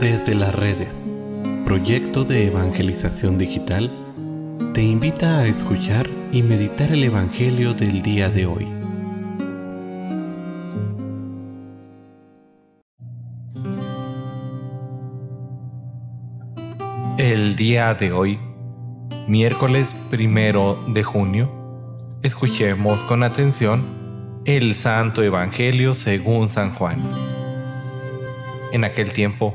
Desde las redes, proyecto de evangelización digital, te invita a escuchar y meditar el Evangelio del día de hoy. El día de hoy, miércoles primero de junio, escuchemos con atención el Santo Evangelio según San Juan. En aquel tiempo,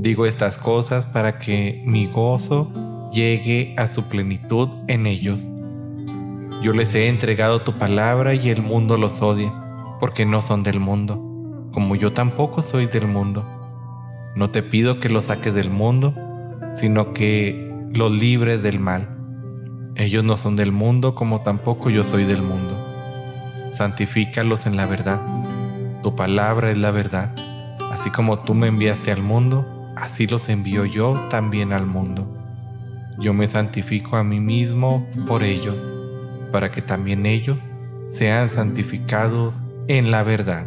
Digo estas cosas para que mi gozo llegue a su plenitud en ellos. Yo les he entregado tu palabra y el mundo los odia, porque no son del mundo, como yo tampoco soy del mundo. No te pido que los saques del mundo, sino que los libres del mal. Ellos no son del mundo, como tampoco yo soy del mundo. Santifícalos en la verdad. Tu palabra es la verdad. Así como tú me enviaste al mundo, así los envío yo también al mundo. Yo me santifico a mí mismo por ellos, para que también ellos sean santificados en la verdad.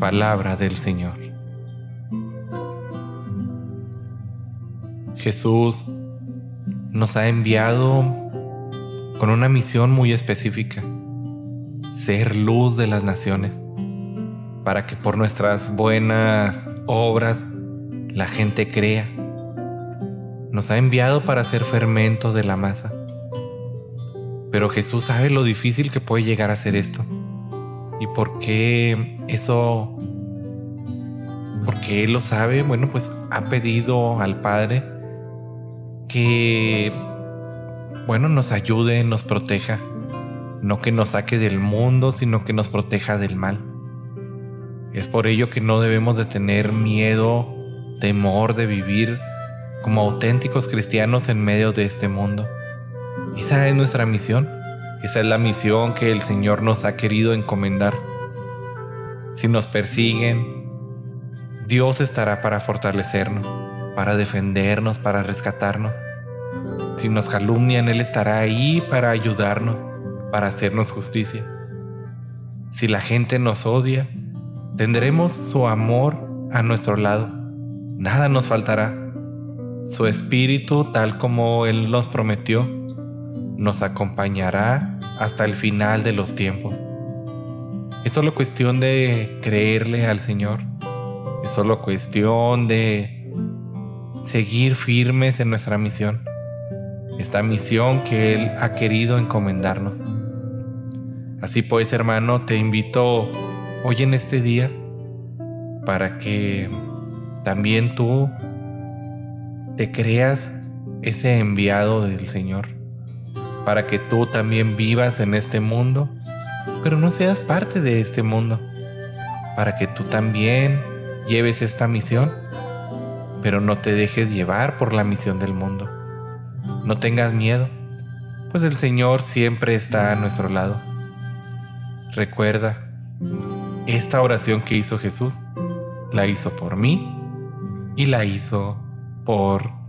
Palabra del Señor. Jesús nos ha enviado con una misión muy específica, ser luz de las naciones, para que por nuestras buenas obras la gente crea. Nos ha enviado para ser fermento de la masa. Pero Jesús sabe lo difícil que puede llegar a ser esto. ¿Y por qué eso? Porque Él lo sabe. Bueno, pues ha pedido al Padre que, bueno, nos ayude, nos proteja. No que nos saque del mundo, sino que nos proteja del mal. Es por ello que no debemos de tener miedo temor de vivir como auténticos cristianos en medio de este mundo. Esa es nuestra misión. Esa es la misión que el Señor nos ha querido encomendar. Si nos persiguen, Dios estará para fortalecernos, para defendernos, para rescatarnos. Si nos calumnian, Él estará ahí para ayudarnos, para hacernos justicia. Si la gente nos odia, tendremos su amor a nuestro lado nada nos faltará. Su espíritu, tal como Él nos prometió, nos acompañará hasta el final de los tiempos. Es solo cuestión de creerle al Señor. Es solo cuestión de seguir firmes en nuestra misión. Esta misión que Él ha querido encomendarnos. Así pues, hermano, te invito hoy en este día para que también tú te creas ese enviado del Señor para que tú también vivas en este mundo, pero no seas parte de este mundo, para que tú también lleves esta misión, pero no te dejes llevar por la misión del mundo. No tengas miedo, pues el Señor siempre está a nuestro lado. Recuerda, esta oración que hizo Jesús, la hizo por mí y la hizo por